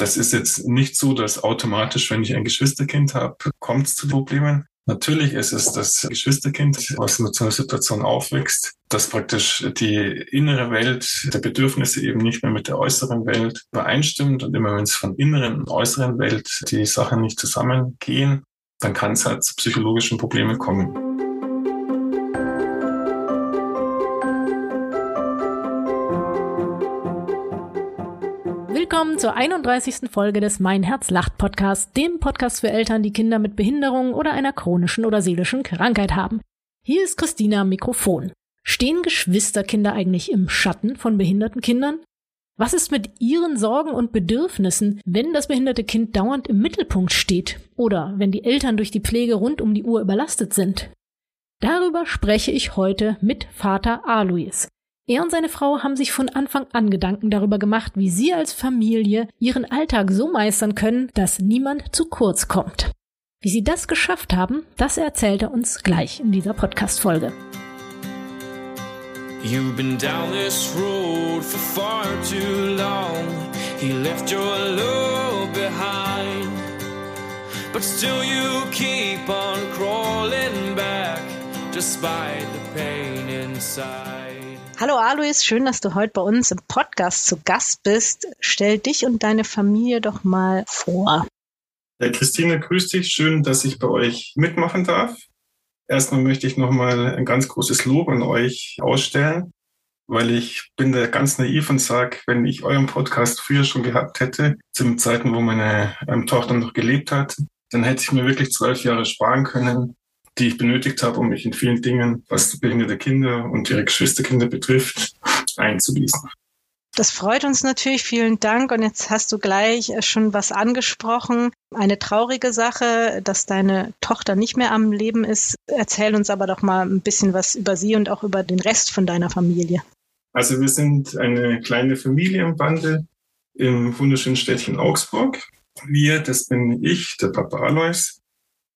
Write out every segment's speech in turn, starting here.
Das ist jetzt nicht so, dass automatisch, wenn ich ein Geschwisterkind habe, kommt es zu Problemen. Natürlich ist es das Geschwisterkind, was mit so einer Situation aufwächst, dass praktisch die innere Welt der Bedürfnisse eben nicht mehr mit der äußeren Welt übereinstimmt. Und immer wenn es von inneren und äußeren Welt die Sachen nicht zusammengehen, dann kann es halt zu psychologischen Problemen kommen. Willkommen zur 31. Folge des Mein Herz lacht Podcast, dem Podcast für Eltern, die Kinder mit Behinderungen oder einer chronischen oder seelischen Krankheit haben. Hier ist Christina am Mikrofon. Stehen Geschwisterkinder eigentlich im Schatten von behinderten Kindern? Was ist mit ihren Sorgen und Bedürfnissen, wenn das behinderte Kind dauernd im Mittelpunkt steht oder wenn die Eltern durch die Pflege rund um die Uhr überlastet sind? Darüber spreche ich heute mit Vater Alois. Er und seine Frau haben sich von Anfang an Gedanken darüber gemacht, wie sie als Familie ihren Alltag so meistern können, dass niemand zu kurz kommt. Wie sie das geschafft haben, das erzählt er uns gleich in dieser Podcast-Folge. You've been down this road for far too long. He left your love behind. But still you keep on crawling back, despite the pain inside. Hallo Alois, schön, dass du heute bei uns im Podcast zu Gast bist. Stell dich und deine Familie doch mal vor. Ja, Christine, grüß dich. Schön, dass ich bei euch mitmachen darf. Erstmal möchte ich nochmal ein ganz großes Lob an euch ausstellen, weil ich bin da ganz naiv und sage, wenn ich euren Podcast früher schon gehabt hätte, zu Zeiten, wo meine ähm, Tochter noch gelebt hat, dann hätte ich mir wirklich zwölf Jahre sparen können, die ich benötigt habe, um mich in vielen Dingen, was behinderte Kinder und ihre Geschwisterkinder betrifft, einzuließen. Das freut uns natürlich. Vielen Dank. Und jetzt hast du gleich schon was angesprochen. Eine traurige Sache, dass deine Tochter nicht mehr am Leben ist. Erzähl uns aber doch mal ein bisschen was über sie und auch über den Rest von deiner Familie. Also wir sind eine kleine Familienbande im wunderschönen Städtchen Augsburg. Wir, das bin ich, der Papa Alois,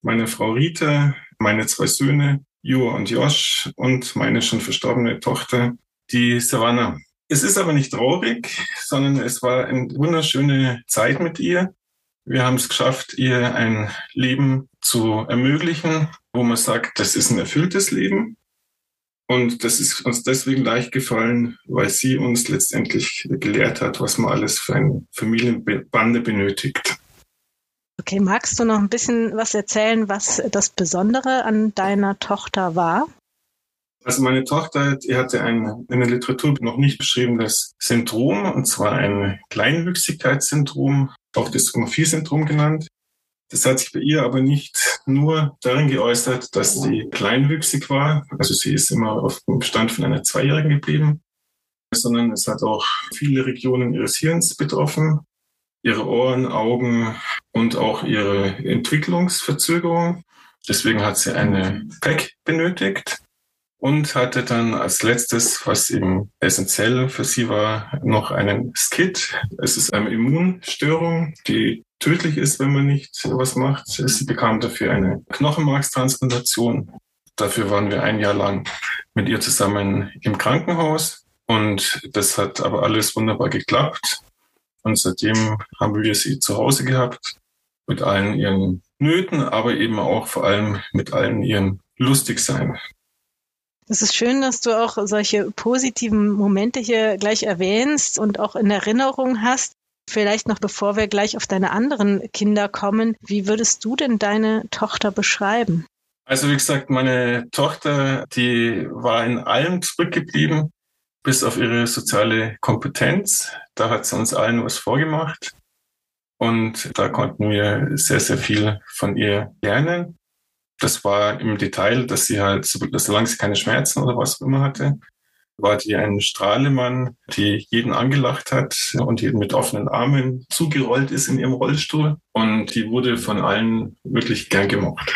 meine Frau Rita, meine zwei Söhne, Jo und Josh und meine schon verstorbene Tochter, die Savannah. Es ist aber nicht traurig, sondern es war eine wunderschöne Zeit mit ihr. Wir haben es geschafft, ihr ein Leben zu ermöglichen, wo man sagt, das ist ein erfülltes Leben. Und das ist uns deswegen leicht gefallen, weil sie uns letztendlich gelehrt hat, was man alles für eine Familienbande benötigt. Okay, magst du noch ein bisschen was erzählen, was das Besondere an deiner Tochter war? Also meine Tochter, die hatte ein in der Literatur noch nicht beschriebenes Syndrom, und zwar ein Kleinwüchsigkeitssyndrom, auch Dystrophie-Syndrom genannt. Das hat sich bei ihr aber nicht nur darin geäußert, dass sie kleinwüchsig war, also sie ist immer auf dem Stand von einer Zweijährigen geblieben, sondern es hat auch viele Regionen ihres Hirns betroffen ihre Ohren, Augen und auch ihre Entwicklungsverzögerung. Deswegen hat sie eine PEC benötigt und hatte dann als letztes, was eben essentiell für sie war, noch einen Skit. Es ist eine Immunstörung, die tödlich ist, wenn man nicht was macht. Sie bekam dafür eine Knochenmarkstransplantation. Dafür waren wir ein Jahr lang mit ihr zusammen im Krankenhaus. Und das hat aber alles wunderbar geklappt. Und seitdem haben wir sie zu Hause gehabt, mit allen ihren Nöten, aber eben auch vor allem mit allen ihren Lustigsein. Es ist schön, dass du auch solche positiven Momente hier gleich erwähnst und auch in Erinnerung hast. Vielleicht noch bevor wir gleich auf deine anderen Kinder kommen, wie würdest du denn deine Tochter beschreiben? Also wie gesagt, meine Tochter, die war in allem zurückgeblieben, bis auf ihre soziale Kompetenz. Da hat sie uns allen was vorgemacht. Und da konnten wir sehr, sehr viel von ihr lernen. Das war im Detail, dass sie halt, solange sie keine Schmerzen oder was auch immer hatte, war die ein Strahlemann, die jeden angelacht hat und jeden mit offenen Armen zugerollt ist in ihrem Rollstuhl. Und die wurde von allen wirklich gern gemocht.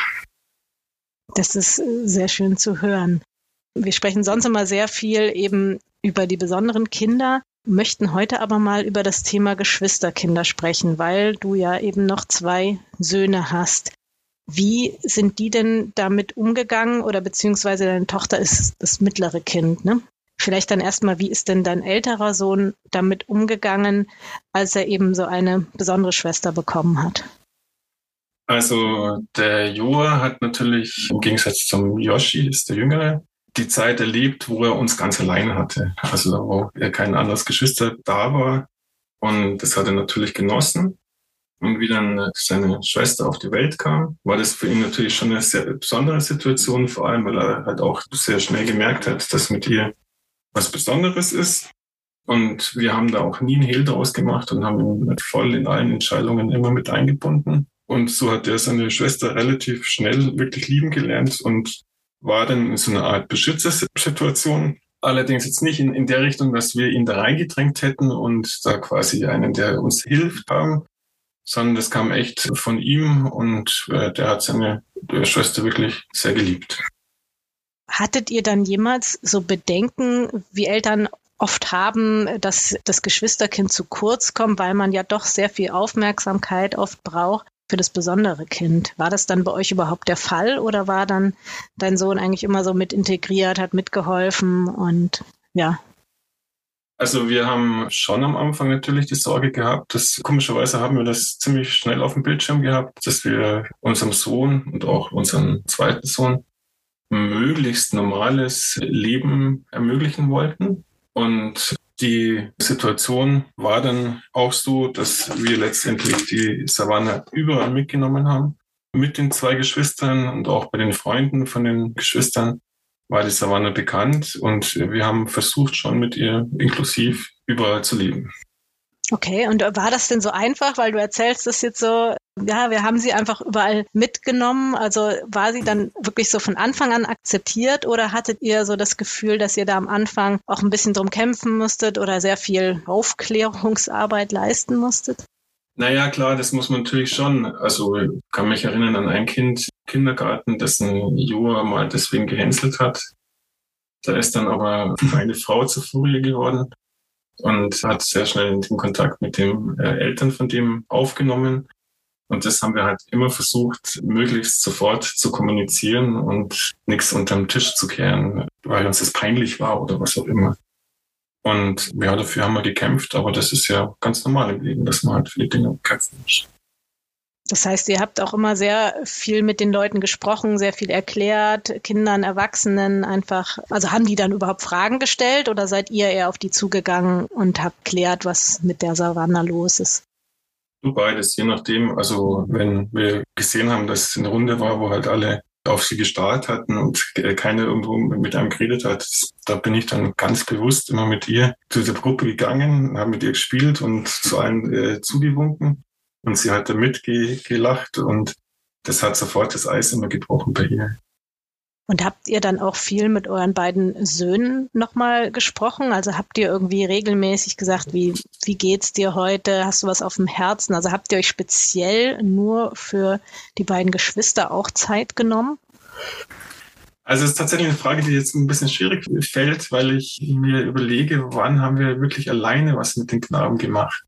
Das ist sehr schön zu hören. Wir sprechen sonst immer sehr viel eben über die besonderen Kinder, möchten heute aber mal über das Thema Geschwisterkinder sprechen, weil du ja eben noch zwei Söhne hast. Wie sind die denn damit umgegangen oder beziehungsweise deine Tochter ist das mittlere Kind, ne? Vielleicht dann erstmal, wie ist denn dein älterer Sohn damit umgegangen, als er eben so eine besondere Schwester bekommen hat? Also der Joa hat natürlich im Gegensatz zum Yoshi, ist der Jüngere, die Zeit erlebt, wo er uns ganz alleine hatte. Also wo er kein anderes Geschwister da war. Und das hat er natürlich genossen. Und wie dann seine Schwester auf die Welt kam, war das für ihn natürlich schon eine sehr besondere Situation, vor allem weil er halt auch sehr schnell gemerkt hat, dass mit ihr was Besonderes ist. Und wir haben da auch nie einen Hehl draus gemacht und haben ihn voll in allen Entscheidungen immer mit eingebunden. Und so hat er seine Schwester relativ schnell wirklich lieben gelernt und war dann so einer Art Beschützersituation. Allerdings jetzt nicht in, in der Richtung, dass wir ihn da reingedrängt hätten und da quasi einen, der uns hilft haben, sondern das kam echt von ihm und äh, der hat seine Schwester wirklich sehr geliebt. Hattet ihr dann jemals so Bedenken, wie Eltern oft haben, dass das Geschwisterkind zu kurz kommt, weil man ja doch sehr viel Aufmerksamkeit oft braucht für das besondere Kind. War das dann bei euch überhaupt der Fall oder war dann dein Sohn eigentlich immer so mit integriert, hat mitgeholfen und ja? Also wir haben schon am Anfang natürlich die Sorge gehabt, dass komischerweise haben wir das ziemlich schnell auf dem Bildschirm gehabt, dass wir unserem Sohn und auch unserem zweiten Sohn möglichst normales Leben ermöglichen wollten. Und die Situation war dann auch so, dass wir letztendlich die Savanne überall mitgenommen haben. Mit den zwei Geschwistern und auch bei den Freunden von den Geschwistern war die Savanne bekannt und wir haben versucht, schon mit ihr inklusiv überall zu leben. Okay, und war das denn so einfach, weil du erzählst das jetzt so, ja, wir haben sie einfach überall mitgenommen. Also war sie dann wirklich so von Anfang an akzeptiert oder hattet ihr so das Gefühl, dass ihr da am Anfang auch ein bisschen drum kämpfen musstet oder sehr viel Aufklärungsarbeit leisten musstet? Naja, klar, das muss man natürlich schon. Also ich kann mich erinnern an ein Kind im Kindergarten, dessen Joa mal deswegen gehänselt hat. Da ist dann aber eine Frau zur Furie geworden und hat sehr schnell den Kontakt mit den äh, Eltern von dem aufgenommen. Und das haben wir halt immer versucht, möglichst sofort zu kommunizieren und nichts unterm Tisch zu kehren, weil uns das peinlich war oder was auch immer. Und ja, dafür haben wir gekämpft, aber das ist ja ganz normal im Leben, dass man halt für die Dinge kämpfen muss. Das heißt, ihr habt auch immer sehr viel mit den Leuten gesprochen, sehr viel erklärt, Kindern, Erwachsenen einfach. Also haben die dann überhaupt Fragen gestellt oder seid ihr eher auf die zugegangen und habt klärt, was mit der Savanna los ist? Beides, je nachdem. Also wenn wir gesehen haben, dass es eine Runde war, wo halt alle auf sie gestarrt hatten und keiner irgendwo mit einem geredet hat, da bin ich dann ganz bewusst immer mit ihr zu der Gruppe gegangen, habe mit ihr gespielt und zu allen äh, zugewunken. Und sie hat da mitgelacht und das hat sofort das Eis immer gebrochen bei ihr. Und habt ihr dann auch viel mit euren beiden Söhnen nochmal gesprochen? Also habt ihr irgendwie regelmäßig gesagt, wie, wie geht's dir heute? Hast du was auf dem Herzen? Also habt ihr euch speziell nur für die beiden Geschwister auch Zeit genommen? Also es ist tatsächlich eine Frage, die jetzt ein bisschen schwierig fällt, weil ich mir überlege, wann haben wir wirklich alleine was mit den Knaben gemacht?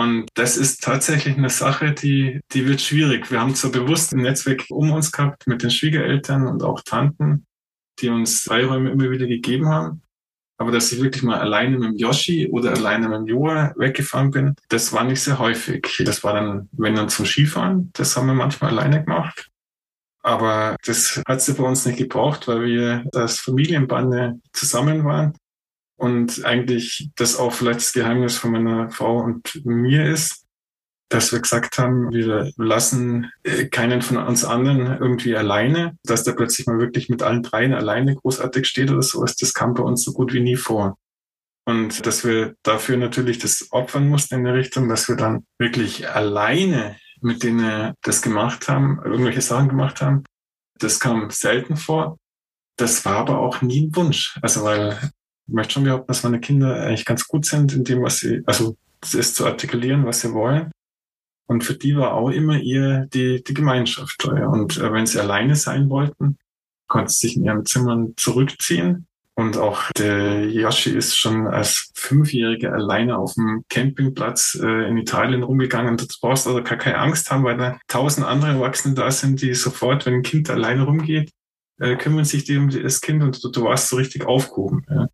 Und das ist tatsächlich eine Sache, die, die wird schwierig. Wir haben zwar bewusst ein Netzwerk um uns gehabt mit den Schwiegereltern und auch Tanten, die uns Freiräume immer wieder gegeben haben. Aber dass ich wirklich mal alleine mit dem Yoshi oder alleine mit dem Joa weggefahren bin, das war nicht sehr häufig. Das war dann, wenn dann zum Skifahren, das haben wir manchmal alleine gemacht. Aber das hat sie bei uns nicht gebraucht, weil wir als Familienbande zusammen waren und eigentlich das auch vielleicht das Geheimnis von meiner Frau und mir ist, dass wir gesagt haben, wir lassen äh, keinen von uns anderen irgendwie alleine, dass der plötzlich mal wirklich mit allen dreien alleine großartig steht oder sowas, das kam bei uns so gut wie nie vor. Und dass wir dafür natürlich das opfern mussten in der Richtung, dass wir dann wirklich alleine mit denen das gemacht haben, irgendwelche Sachen gemacht haben, das kam selten vor. Das war aber auch nie ein Wunsch. Also weil möchte schon behaupten, dass meine Kinder eigentlich ganz gut sind in dem, was sie, also das ist zu artikulieren, was sie wollen. Und für die war auch immer ihr die, die Gemeinschaft. Und äh, wenn sie alleine sein wollten, konnten sie sich in ihren Zimmern zurückziehen. Und auch der Yoshi ist schon als Fünfjähriger alleine auf dem Campingplatz äh, in Italien rumgegangen. Du brauchst also gar keine Angst haben, weil da tausend andere Erwachsene da sind, die sofort, wenn ein Kind alleine rumgeht, äh, kümmern sich die um das Kind und du, du warst so richtig aufgehoben. Ja.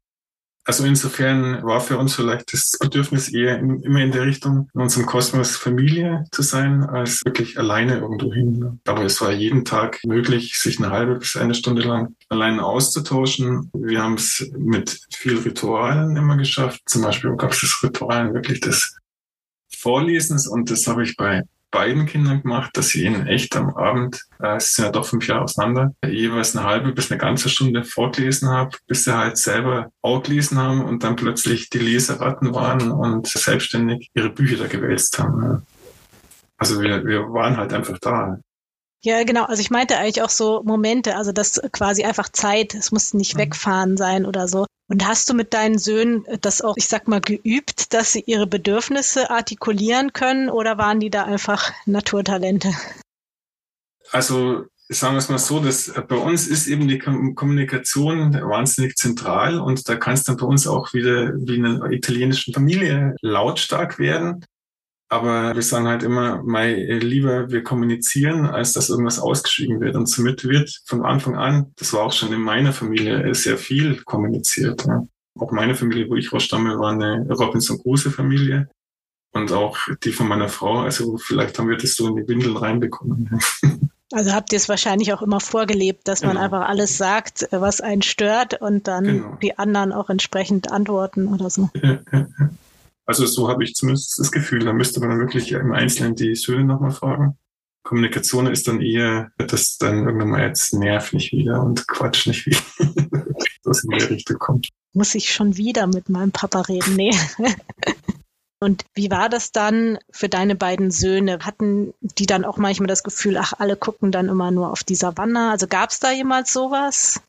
Also insofern war für uns vielleicht das Bedürfnis eher in, immer in der Richtung, in unserem Kosmos Familie zu sein, als wirklich alleine irgendwo hin. Aber es war jeden Tag möglich, sich eine halbe bis eine Stunde lang allein auszutauschen. Wir haben es mit viel Ritualen immer geschafft. Zum Beispiel gab es das Ritual wirklich des Vorlesens und das habe ich bei beiden Kindern gemacht, dass sie ihnen echt am Abend, äh, es sind ja doch fünf Jahre auseinander, jeweils eine halbe bis eine ganze Stunde vorgelesen habe, bis sie halt selber auch gelesen haben und dann plötzlich die Leseratten waren und selbstständig ihre Bücher da gewälzt haben. Also wir, wir waren halt einfach da. Ja, genau. Also ich meinte eigentlich auch so Momente, also das quasi einfach Zeit, es muss nicht mhm. wegfahren sein oder so. Und hast du mit deinen Söhnen das auch, ich sag mal, geübt, dass sie ihre Bedürfnisse artikulieren können oder waren die da einfach Naturtalente? Also sagen wir es mal so, dass bei uns ist eben die Kommunikation wahnsinnig zentral und da kann es dann bei uns auch wieder wie in einer italienischen Familie lautstark werden. Aber wir sagen halt immer, mal lieber wir kommunizieren, als dass irgendwas ausgeschrieben wird. Und somit wird von Anfang an, das war auch schon in meiner Familie, sehr viel kommuniziert. Ja. Auch meine Familie, wo ich rausstamme, war eine Robinson Crusoe Familie. Und auch die von meiner Frau, also vielleicht haben wir das so in die Windeln reinbekommen. Also habt ihr es wahrscheinlich auch immer vorgelebt, dass genau. man einfach alles sagt, was einen stört und dann genau. die anderen auch entsprechend antworten oder so. Also so habe ich zumindest das Gefühl. Da müsste man wirklich im Einzelnen die Söhne nochmal fragen. Kommunikation ist dann eher, dass dann irgendwann mal jetzt nerv nicht wieder und quatsch nicht wieder, dass in die Richtung kommt. Muss ich schon wieder mit meinem Papa reden? Nee. Und wie war das dann für deine beiden Söhne? Hatten die dann auch manchmal das Gefühl, ach, alle gucken dann immer nur auf die Savanne? Also gab es da jemals sowas?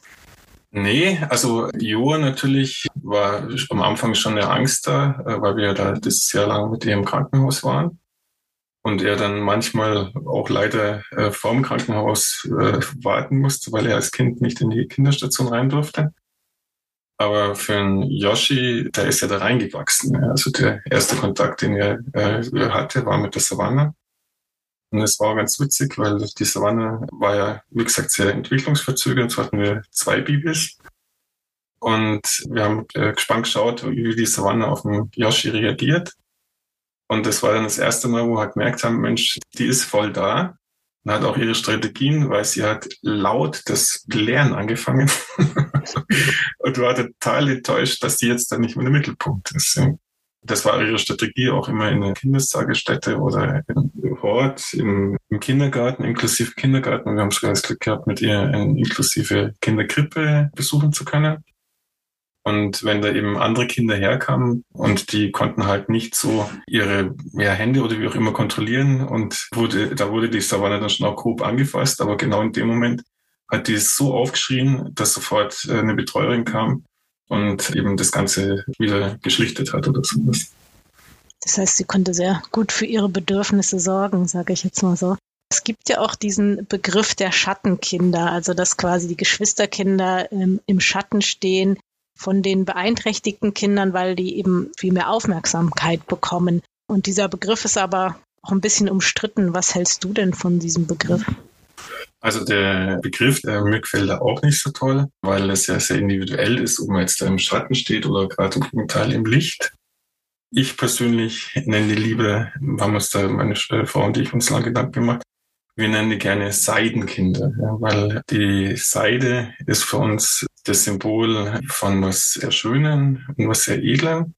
Nee, also Jo natürlich war am Anfang schon eine Angst da, äh, weil wir da das Jahr lang mit ihr im Krankenhaus waren. Und er dann manchmal auch leider äh, vorm Krankenhaus äh, warten musste, weil er als Kind nicht in die Kinderstation rein durfte. Aber für einen Yoshi, der ist ja da reingewachsen. Also der erste Kontakt, den er äh, hatte, war mit der Savanne. Und es war ganz witzig, weil die Savanne war ja, wie gesagt, sehr entwicklungsverzögert. So hatten wir zwei Babys. Und wir haben äh, gespannt geschaut, wie die Savanne auf den Yoshi reagiert. Und das war dann das erste Mal, wo wir halt gemerkt haben, Mensch, die ist voll da und hat auch ihre Strategien, weil sie hat laut das Lernen angefangen. und war total enttäuscht, dass die jetzt dann nicht mehr im Mittelpunkt ist. Das war ihre Strategie auch immer in der Kindestagesstätte oder im Hort, im, im Kindergarten, inklusive Kindergarten. Wir haben schon das Glück gehabt, mit ihr eine inklusive Kinderkrippe besuchen zu können. Und wenn da eben andere Kinder herkamen und die konnten halt nicht so ihre ja, Hände oder wie auch immer kontrollieren und wurde, da wurde die Savanne dann schon auch grob angefasst, aber genau in dem Moment hat die so aufgeschrien, dass sofort äh, eine Betreuerin kam und eben das Ganze wieder geschlichtet hat oder sowas. Das heißt, sie konnte sehr gut für ihre Bedürfnisse sorgen, sage ich jetzt mal so. Es gibt ja auch diesen Begriff der Schattenkinder, also dass quasi die Geschwisterkinder im, im Schatten stehen von den beeinträchtigten Kindern, weil die eben viel mehr Aufmerksamkeit bekommen. Und dieser Begriff ist aber auch ein bisschen umstritten. Was hältst du denn von diesem Begriff? Also der Begriff, der mir gefällt da auch nicht so toll, weil es ja sehr individuell ist, ob man jetzt da im Schatten steht oder gerade im Gegenteil im Licht. Ich persönlich nenne die Liebe, haben uns da meine Frau und ich uns lange Gedanken gemacht, wir nennen die gerne Seidenkinder, ja, weil die Seide ist für uns das Symbol von was sehr Schönen und was sehr Edlen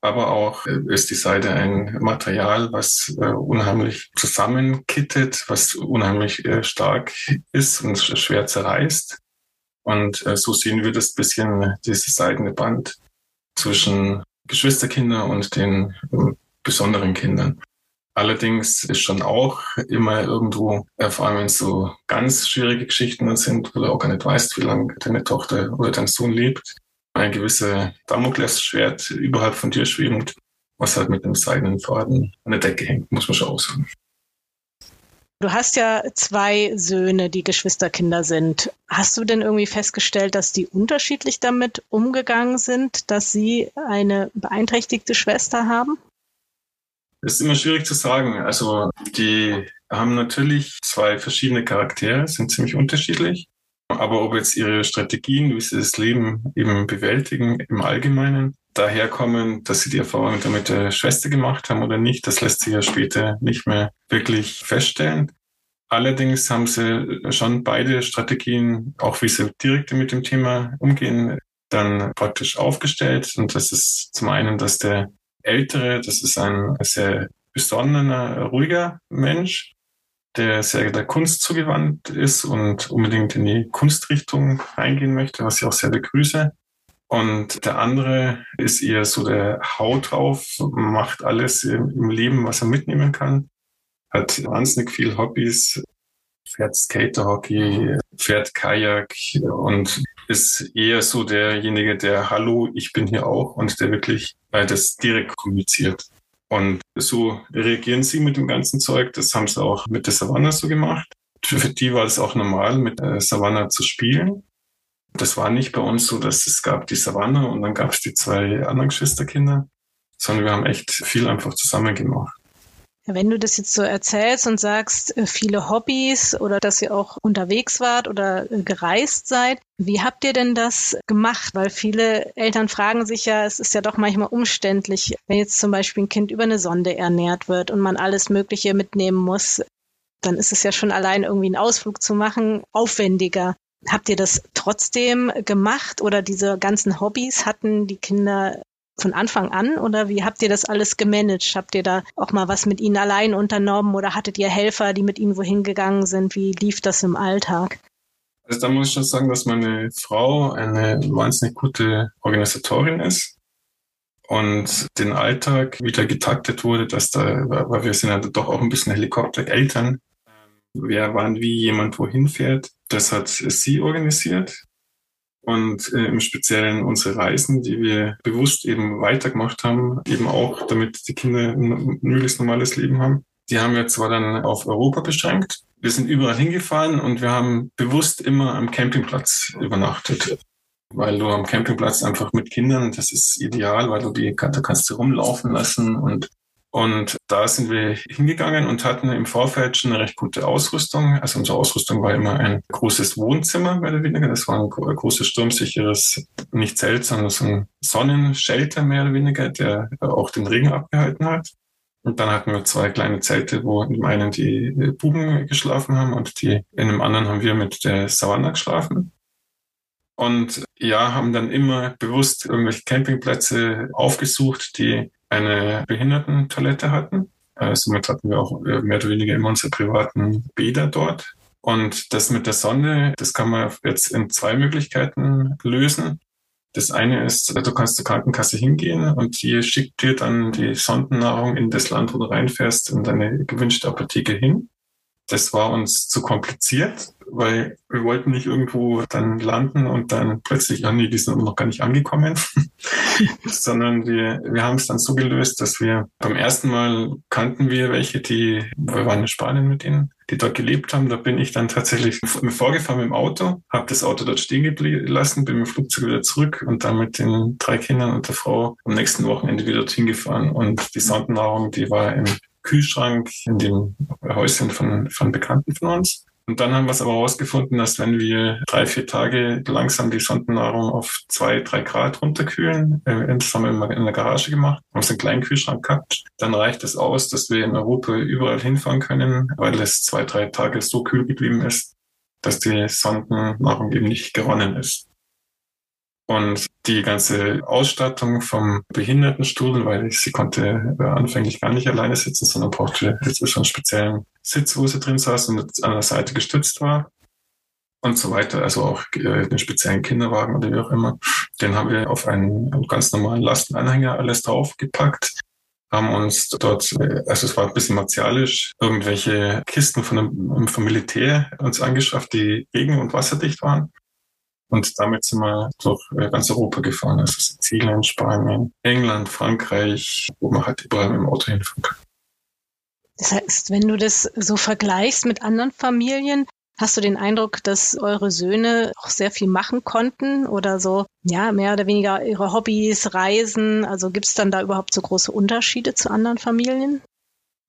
aber auch äh, ist die Seide ein Material, was äh, unheimlich zusammenkittet, was unheimlich äh, stark ist und schwer zerreißt. Und äh, so sehen wir das bisschen, dieses seidene Band zwischen Geschwisterkinder und den äh, besonderen Kindern. Allerdings ist schon auch immer irgendwo, äh, vor allem wenn es so ganz schwierige Geschichten sind, wo du auch gar nicht weißt, wie lange deine Tochter oder dein Sohn lebt, ein gewisser Damoklesschwert überhalb von dir schwebend, was halt mit einem seidenen Faden an der Decke hängt, muss man schon auch sagen. Du hast ja zwei Söhne, die Geschwisterkinder sind. Hast du denn irgendwie festgestellt, dass die unterschiedlich damit umgegangen sind, dass sie eine beeinträchtigte Schwester haben? Das ist immer schwierig zu sagen. Also die haben natürlich zwei verschiedene Charaktere, sind ziemlich unterschiedlich. Aber ob jetzt ihre Strategien, wie sie das Leben eben bewältigen im Allgemeinen, daherkommen, dass sie die Erfahrung damit der Schwester gemacht haben oder nicht, das lässt sich ja später nicht mehr wirklich feststellen. Allerdings haben sie schon beide Strategien, auch wie sie direkt mit dem Thema umgehen, dann praktisch aufgestellt. Und das ist zum einen, dass der Ältere, das ist ein sehr besonnener, ruhiger Mensch, der sehr der Kunst zugewandt ist und unbedingt in die Kunstrichtung eingehen möchte, was ich auch sehr begrüße. Und der andere ist eher so der Haut drauf, macht alles im Leben, was er mitnehmen kann, hat wahnsinnig viel Hobbys, fährt Skaterhockey, fährt Kajak und ist eher so derjenige, der Hallo, ich bin hier auch und der wirklich das direkt kommuniziert. Und so reagieren sie mit dem ganzen Zeug. Das haben sie auch mit der Savannah so gemacht. Für die war es auch normal, mit der Savannah zu spielen. Das war nicht bei uns so, dass es gab die Savannah und dann gab es die zwei anderen Geschwisterkinder, sondern wir haben echt viel einfach zusammen gemacht. Wenn du das jetzt so erzählst und sagst, äh, viele Hobbys oder dass ihr auch unterwegs wart oder äh, gereist seid, wie habt ihr denn das gemacht? Weil viele Eltern fragen sich ja, es ist ja doch manchmal umständlich, wenn jetzt zum Beispiel ein Kind über eine Sonde ernährt wird und man alles Mögliche mitnehmen muss, dann ist es ja schon allein irgendwie einen Ausflug zu machen aufwendiger. Habt ihr das trotzdem gemacht oder diese ganzen Hobbys hatten die Kinder von Anfang an oder wie habt ihr das alles gemanagt? Habt ihr da auch mal was mit ihnen allein unternommen oder hattet ihr Helfer, die mit ihnen wohin gegangen sind? Wie lief das im Alltag? Also da muss ich schon sagen, dass meine Frau eine wahnsinnig gute Organisatorin ist und den Alltag wieder getaktet wurde, dass da, weil wir sind ja doch auch ein bisschen Helikoptereltern. Wer wann wie jemand wohin fährt, das hat sie organisiert und äh, im Speziellen unsere Reisen, die wir bewusst eben weitergemacht haben, eben auch, damit die Kinder ein möglichst normales Leben haben. Die haben wir zwar dann auf Europa beschränkt. Wir sind überall hingefahren und wir haben bewusst immer am Campingplatz übernachtet. Weil du am Campingplatz einfach mit Kindern, das ist ideal, weil du die, da kannst du rumlaufen lassen und und da sind wir hingegangen und hatten im Vorfeld schon eine recht gute Ausrüstung. Also unsere Ausrüstung war immer ein großes Wohnzimmer, mehr oder weniger. Das war ein großes sturmsicheres, nicht Zelt, sondern so ein Sonnenshelter, mehr oder weniger, der auch den Regen abgehalten hat. Und dann hatten wir zwei kleine Zelte, wo dem einen die Buben geschlafen haben und die, in dem anderen haben wir mit der Savanna geschlafen. Und ja, haben dann immer bewusst irgendwelche Campingplätze aufgesucht, die eine Behindertentoilette hatten. Äh, somit hatten wir auch äh, mehr oder weniger immer unsere privaten Bäder dort. Und das mit der Sonde, das kann man jetzt in zwei Möglichkeiten lösen. Das eine ist, du kannst zur Krankenkasse hingehen und die schickt dir dann die Sondennahrung in das Land, wo du reinfährst, in deine gewünschte Apotheke hin. Das war uns zu kompliziert, weil wir wollten nicht irgendwo dann landen und dann plötzlich, ja nee, die sind noch gar nicht angekommen, sondern wir, wir haben es dann so gelöst, dass wir beim ersten Mal kannten wir welche, die, wir waren in Spanien mit denen, die dort gelebt haben. Da bin ich dann tatsächlich vorgefahren mit dem Auto, habe das Auto dort stehen gelassen, bin mit dem Flugzeug wieder zurück und dann mit den drei Kindern und der Frau am nächsten Wochenende wieder dorthin gefahren. Und die Sondennahrung, die war im Kühlschrank in dem Häuschen von, von Bekannten von uns. Und dann haben wir es aber herausgefunden, dass wenn wir drei, vier Tage langsam die Sondennahrung auf zwei, drei Grad runterkühlen, äh, das haben wir in der Garage gemacht, haben so einen kleinen Kühlschrank gehabt, dann reicht es aus, dass wir in Europa überall hinfahren können, weil es zwei, drei Tage so kühl geblieben ist, dass die Sondennahrung eben nicht geronnen ist. Und die ganze Ausstattung vom Behindertenstuhl, weil ich, sie konnte äh, anfänglich gar nicht alleine sitzen, sondern brauchte jetzt schon einen speziellen Sitz, wo sie drin saß und an der Seite gestützt war und so weiter. Also auch äh, den speziellen Kinderwagen oder wie auch immer. Den haben wir auf einen, einen ganz normalen Lastenanhänger alles draufgepackt haben uns dort, äh, also es war ein bisschen martialisch, irgendwelche Kisten von dem, vom Militär uns angeschafft, die regen- und wasserdicht waren. Und damit sind wir durch äh, ganz Europa gefahren, also Sizilien, Spanien, England, Frankreich, wo man halt überall mit dem Auto hinfahren kann. Das heißt, wenn du das so vergleichst mit anderen Familien, hast du den Eindruck, dass eure Söhne auch sehr viel machen konnten oder so, ja, mehr oder weniger ihre Hobbys, Reisen? Also gibt es dann da überhaupt so große Unterschiede zu anderen Familien?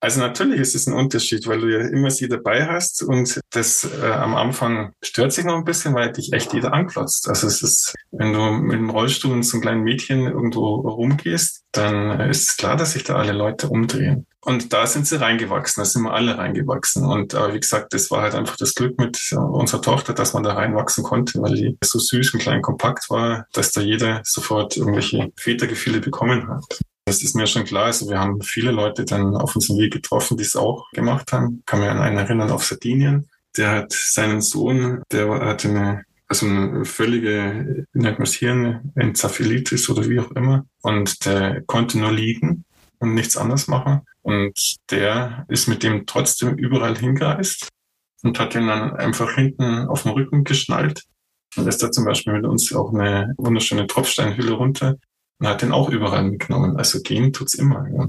Also natürlich ist es ein Unterschied, weil du ja immer sie dabei hast und das äh, am Anfang stört sich noch ein bisschen, weil dich echt jeder anklotzt. Also es ist, wenn du mit dem Rollstuhl und so einem kleinen Mädchen irgendwo rumgehst, dann ist es klar, dass sich da alle Leute umdrehen. Und da sind sie reingewachsen, da sind wir alle reingewachsen. Und aber wie gesagt, das war halt einfach das Glück mit unserer Tochter, dass man da reinwachsen konnte, weil die so süß und klein kompakt war, dass da jeder sofort irgendwelche Vätergefühle bekommen hat. Das ist mir schon klar. Also wir haben viele Leute dann auf unserem Weg getroffen, die es auch gemacht haben. Kann mich an einen erinnern auf Sardinien. Der hat seinen Sohn, der hatte eine, also eine völlige, nennt man es hier, Enzephalitis oder wie auch immer. Und der konnte nur liegen und nichts anderes machen. Und der ist mit dem trotzdem überall hingereist und hat ihn dann einfach hinten auf dem Rücken geschnallt. Und ist da zum Beispiel mit uns auch eine wunderschöne Tropfsteinhülle runter und hat den auch überall mitgenommen. Also gehen tut's immer. Ja.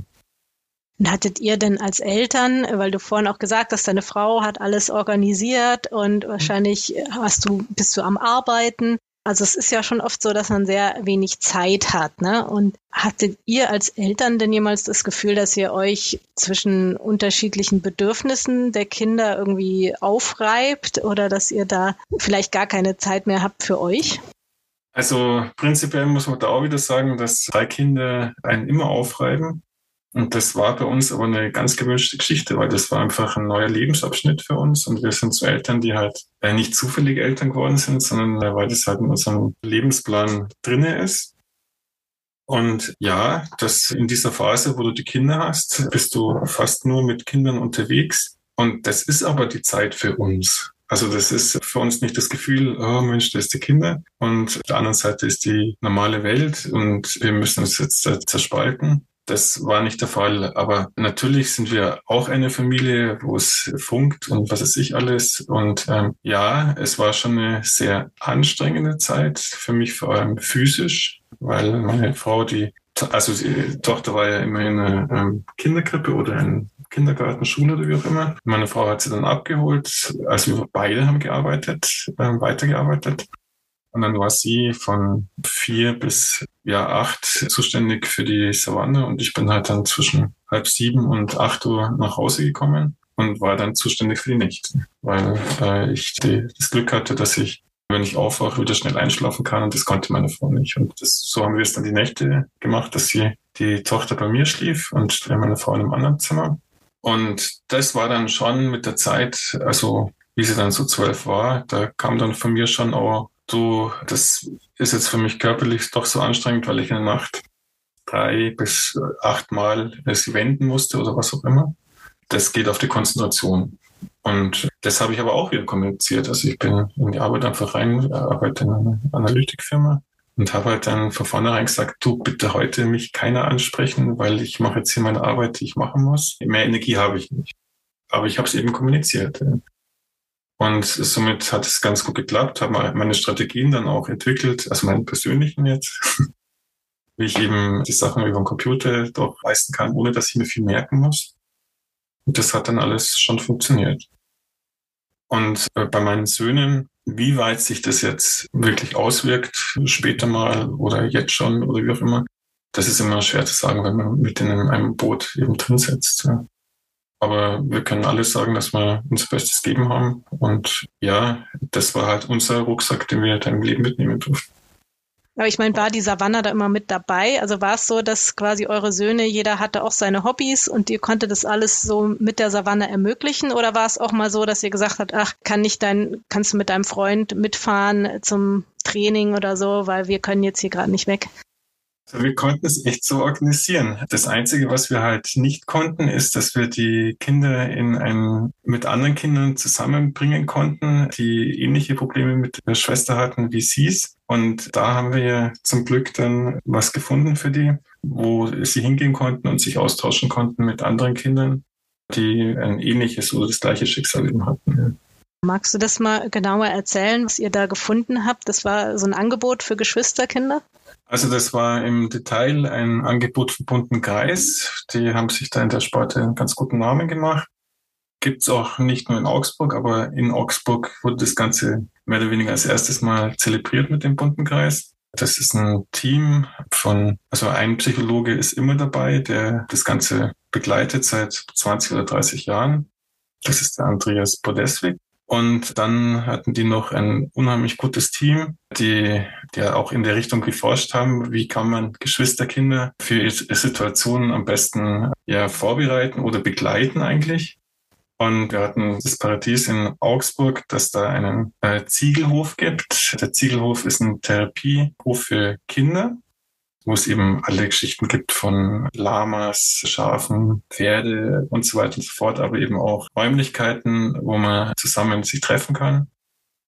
Und hattet ihr denn als Eltern, weil du vorhin auch gesagt hast, deine Frau hat alles organisiert und wahrscheinlich hast du, bist du am Arbeiten. Also es ist ja schon oft so, dass man sehr wenig Zeit hat, ne? Und hattet ihr als Eltern denn jemals das Gefühl, dass ihr euch zwischen unterschiedlichen Bedürfnissen der Kinder irgendwie aufreibt oder dass ihr da vielleicht gar keine Zeit mehr habt für euch? Also prinzipiell muss man da auch wieder sagen, dass drei Kinder einen immer aufreiben. Und das war bei uns aber eine ganz gewünschte Geschichte, weil das war einfach ein neuer Lebensabschnitt für uns. Und wir sind so Eltern, die halt äh, nicht zufällig Eltern geworden sind, sondern äh, weil das halt in unserem Lebensplan drinne ist. Und ja, das in dieser Phase, wo du die Kinder hast, bist du fast nur mit Kindern unterwegs. Und das ist aber die Zeit für uns. Also das ist für uns nicht das Gefühl, oh Mensch, da ist die Kinder und auf der anderen Seite ist die normale Welt und wir müssen uns jetzt zerspalten. Das war nicht der Fall. Aber natürlich sind wir auch eine Familie, wo es funkt und was weiß ich alles. Und ähm, ja, es war schon eine sehr anstrengende Zeit, für mich vor allem physisch, weil meine Frau, die, also die Tochter war ja immer in einer ähm, Kinderkrippe oder in Kindergarten, Schule oder wie auch immer. Meine Frau hat sie dann abgeholt. Also wir beide haben gearbeitet, äh, weitergearbeitet. Und dann war sie von vier bis ja acht zuständig für die Savanne und ich bin halt dann zwischen halb sieben und acht Uhr nach Hause gekommen und war dann zuständig für die Nächte, weil äh, ich die, das Glück hatte, dass ich, wenn ich aufwache, wieder schnell einschlafen kann und das konnte meine Frau nicht. Und das, so haben wir es dann die Nächte gemacht, dass sie die Tochter bei mir schlief und meine Frau in einem anderen Zimmer. Und das war dann schon mit der Zeit, also wie sie dann so zwölf war, da kam dann von mir schon auch so, das ist jetzt für mich körperlich doch so anstrengend, weil ich in der Nacht drei bis acht Mal sie wenden musste oder was auch immer. Das geht auf die Konzentration. Und das habe ich aber auch wieder kommuniziert. Also ich bin in die Arbeit einfach rein, arbeite in einer Analytikfirma und habe halt dann von vornherein gesagt, du bitte heute mich keiner ansprechen, weil ich mache jetzt hier meine Arbeit, die ich machen muss. Mehr Energie habe ich nicht. Aber ich habe es eben kommuniziert. Und somit hat es ganz gut geklappt, habe meine Strategien dann auch entwickelt, also meine persönlichen jetzt, wie ich eben die Sachen über den Computer doch leisten kann, ohne dass ich mir viel merken muss. Und das hat dann alles schon funktioniert. Und äh, bei meinen Söhnen wie weit sich das jetzt wirklich auswirkt, später mal oder jetzt schon oder wie auch immer, das ist immer schwer zu sagen, wenn man mit in einem Boot eben drin sitzt. Ja. Aber wir können alle sagen, dass wir unser Bestes gegeben haben. Und ja, das war halt unser Rucksack, den wir in im Leben mitnehmen durften. Aber ich meine, war die Savanna da immer mit dabei? Also war es so, dass quasi eure Söhne, jeder hatte auch seine Hobbys und ihr konntet das alles so mit der Savanna ermöglichen? Oder war es auch mal so, dass ihr gesagt habt, ach, kann nicht dein, kannst du mit deinem Freund mitfahren zum Training oder so, weil wir können jetzt hier gerade nicht weg? Also wir konnten es echt so organisieren. Das Einzige, was wir halt nicht konnten, ist, dass wir die Kinder in ein, mit anderen Kindern zusammenbringen konnten, die ähnliche Probleme mit der Schwester hatten wie sie es. Und da haben wir zum Glück dann was gefunden für die, wo sie hingehen konnten und sich austauschen konnten mit anderen Kindern, die ein ähnliches oder das gleiche Schicksal eben hatten. Magst du das mal genauer erzählen, was ihr da gefunden habt? Das war so ein Angebot für Geschwisterkinder? Also das war im Detail ein Angebot von Bunten Kreis. Die haben sich da in der Sparte einen ganz guten Namen gemacht. Gibt's auch nicht nur in Augsburg, aber in Augsburg wurde das Ganze mehr oder weniger als erstes Mal zelebriert mit dem Bunten Kreis. Das ist ein Team von, also ein Psychologe ist immer dabei, der das Ganze begleitet seit 20 oder 30 Jahren. Das ist der Andreas Podeswig. Und dann hatten die noch ein unheimlich gutes Team, die, die auch in der Richtung geforscht haben, wie kann man Geschwisterkinder für Situationen am besten ja vorbereiten oder begleiten eigentlich. Und wir hatten das Paradies in Augsburg, dass da einen äh, Ziegelhof gibt. Der Ziegelhof ist ein Therapiehof für Kinder, wo es eben alle Geschichten gibt von Lamas, Schafen, Pferde und so weiter und so fort, aber eben auch Räumlichkeiten, wo man zusammen sich treffen kann.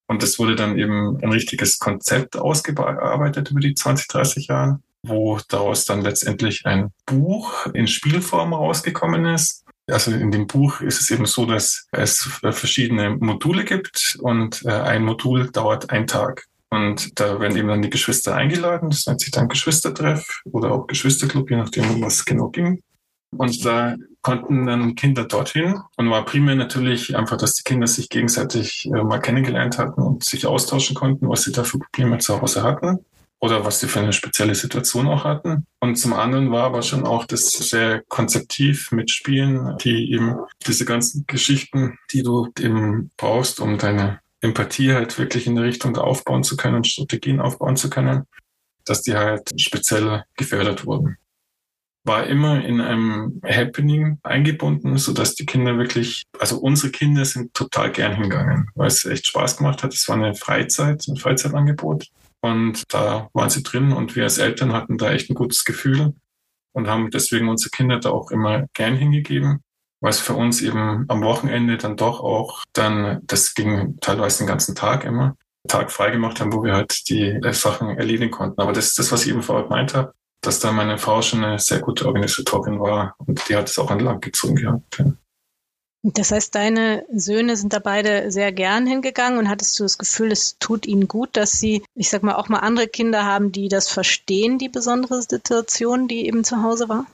Und das wurde dann eben ein richtiges Konzept ausgearbeitet über die 20, 30 Jahre, wo daraus dann letztendlich ein Buch in Spielform rausgekommen ist also in dem Buch ist es eben so, dass es verschiedene Module gibt und äh, ein Modul dauert einen Tag. Und da werden eben dann die Geschwister eingeladen. Das nennt sich dann Geschwistertreff oder auch Geschwisterclub, je nachdem, um was genau ging. Und da konnten dann Kinder dorthin und war primär natürlich einfach, dass die Kinder sich gegenseitig äh, mal kennengelernt hatten und sich austauschen konnten, was sie da für Probleme zu Hause hatten oder was sie für eine spezielle Situation auch hatten. Und zum anderen war aber schon auch das sehr konzeptiv mit Spielen, die eben diese ganzen Geschichten, die du eben brauchst, um deine Empathie halt wirklich in der Richtung aufbauen zu können und Strategien aufbauen zu können, dass die halt speziell gefördert wurden. War immer in einem Happening eingebunden, so dass die Kinder wirklich, also unsere Kinder sind total gern hingegangen, weil es echt Spaß gemacht hat. Es war eine Freizeit, ein Freizeitangebot. Und da waren sie drin und wir als Eltern hatten da echt ein gutes Gefühl und haben deswegen unsere Kinder da auch immer gern hingegeben, weil es für uns eben am Wochenende dann doch auch dann, das ging teilweise den ganzen Tag immer, Tag frei gemacht haben, wo wir halt die Sachen erledigen konnten. Aber das ist das, was ich eben vorher gemeint habe, dass da meine Frau schon eine sehr gute Organisatorin war und die hat es auch an Land gezogen gehabt. Ja. Das heißt, deine Söhne sind da beide sehr gern hingegangen und hattest du das Gefühl, es tut ihnen gut, dass sie, ich sag mal, auch mal andere Kinder haben, die das verstehen, die besondere Situation, die eben zu Hause war?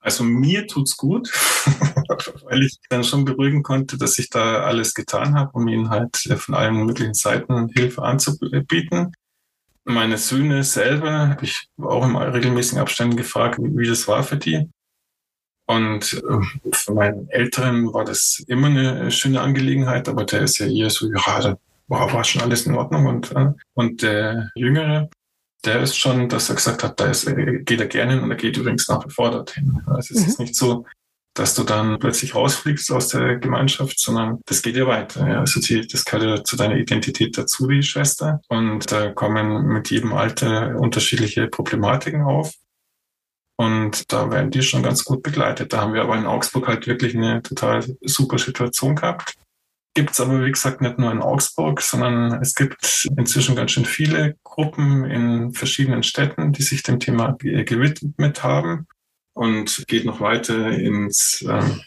Also mir tut's gut, weil ich dann schon beruhigen konnte, dass ich da alles getan habe, um ihnen halt von allen möglichen Seiten Hilfe anzubieten. Meine Söhne selber habe ich auch im regelmäßigen Abständen gefragt, wie das war für die. Und äh, für meinen Älteren war das immer eine schöne Angelegenheit, aber der ist ja eher so, ja, da war, war schon alles in Ordnung. Und, äh, und der Jüngere, der ist schon, dass er gesagt hat, da ist, äh, geht er gerne hin und er geht übrigens nach wie vor dorthin. Also es mhm. ist nicht so, dass du dann plötzlich rausfliegst aus der Gemeinschaft, sondern das geht ja weiter. Ja. Also die, das gehört ja zu deiner Identität dazu, die Schwester. Und da kommen mit jedem Alter unterschiedliche Problematiken auf. Und da werden die schon ganz gut begleitet. Da haben wir aber in Augsburg halt wirklich eine total super Situation gehabt. Gibt es aber, wie gesagt, nicht nur in Augsburg, sondern es gibt inzwischen ganz schön viele Gruppen in verschiedenen Städten, die sich dem Thema gewidmet haben. Und geht noch weiter ins, ähm,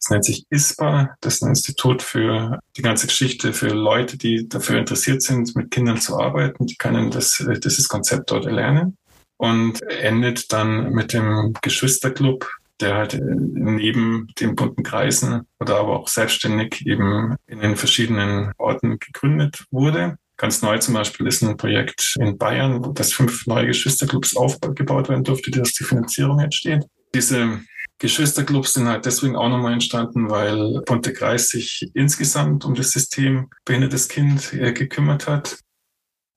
das nennt sich ISPA, das ist ein Institut für die ganze Geschichte für Leute, die dafür interessiert sind, mit Kindern zu arbeiten. Die können das, dieses Konzept dort erlernen und endet dann mit dem Geschwisterclub, der halt neben den bunten Kreisen oder aber auch selbstständig eben in den verschiedenen Orten gegründet wurde. Ganz neu zum Beispiel ist ein Projekt in Bayern, wo das fünf neue Geschwisterclubs aufgebaut werden durfte, dass die Finanzierung entsteht. Diese Geschwisterclubs sind halt deswegen auch nochmal entstanden, weil Bunte Kreis sich insgesamt um das System behindertes Kind äh, gekümmert hat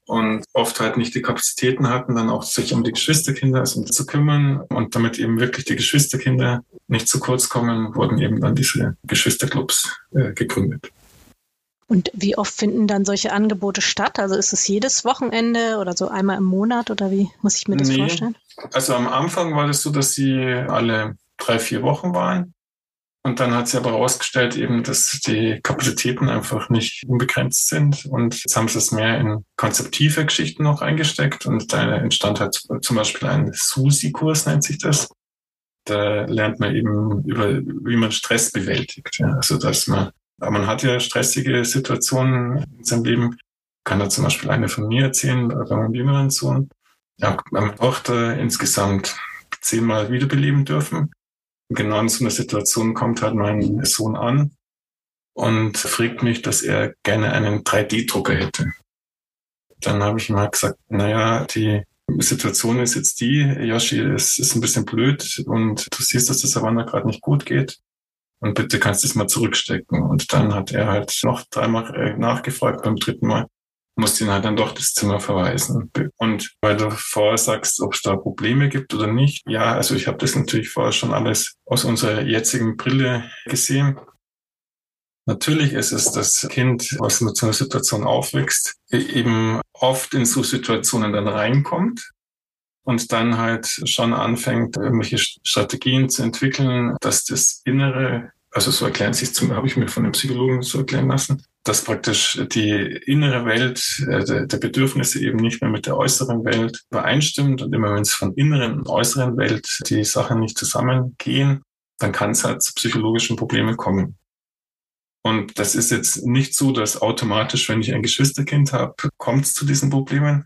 und oft halt nicht die Kapazitäten hatten, dann auch sich um die Geschwisterkinder also zu kümmern. Und damit eben wirklich die Geschwisterkinder nicht zu kurz kommen, wurden eben dann diese Geschwisterclubs äh, gegründet. Und wie oft finden dann solche Angebote statt? Also ist es jedes Wochenende oder so einmal im Monat oder wie muss ich mir das nee. vorstellen? Also am Anfang war das so, dass sie alle drei, vier Wochen waren. Und dann hat sich aber herausgestellt eben, dass die Kapazitäten einfach nicht unbegrenzt sind. Und jetzt haben sie es mehr in konzeptive Geschichten noch eingesteckt. Und da entstand halt zum Beispiel ein SUSI-Kurs, nennt sich das. Da lernt man eben über, wie man Stress bewältigt. Ja. Also, dass man, aber man hat ja stressige Situationen in seinem Leben. Kann da zum Beispiel eine von mir erzählen, bei meinem jüngeren Sohn. Ja, meine Tochter insgesamt zehnmal wiederbeleben dürfen genau in so einer Situation kommt halt mein Sohn an und fragt mich, dass er gerne einen 3D-Drucker hätte. dann habe ich ihm halt gesagt, naja, die Situation ist jetzt die, Yoshi, es ist ein bisschen blöd und du siehst, dass das Savannah gerade nicht gut geht. Und bitte kannst du es mal zurückstecken. Und dann hat er halt noch dreimal äh, nachgefragt. Beim dritten Mal musste ihn halt dann doch das Zimmer verweisen. Und weil du vorher sagst, ob es da Probleme gibt oder nicht. Ja, also ich habe das natürlich vorher schon alles aus unserer jetzigen Brille gesehen. Natürlich ist es das Kind, was mit so einer Situation aufwächst, e-, eben oft in so Situationen dann reinkommt und dann halt schon anfängt, irgendwelche Strategien zu entwickeln, dass das Innere, also so erklären sich zum, habe ich mir von den Psychologen so erklären lassen, dass praktisch die innere Welt äh, der Bedürfnisse eben nicht mehr mit der äußeren Welt übereinstimmt und immer wenn es von inneren und äußeren Welt die Sachen nicht zusammengehen, dann kann es halt zu psychologischen Problemen kommen. Und das ist jetzt nicht so, dass automatisch, wenn ich ein Geschwisterkind habe, kommt es zu diesen Problemen.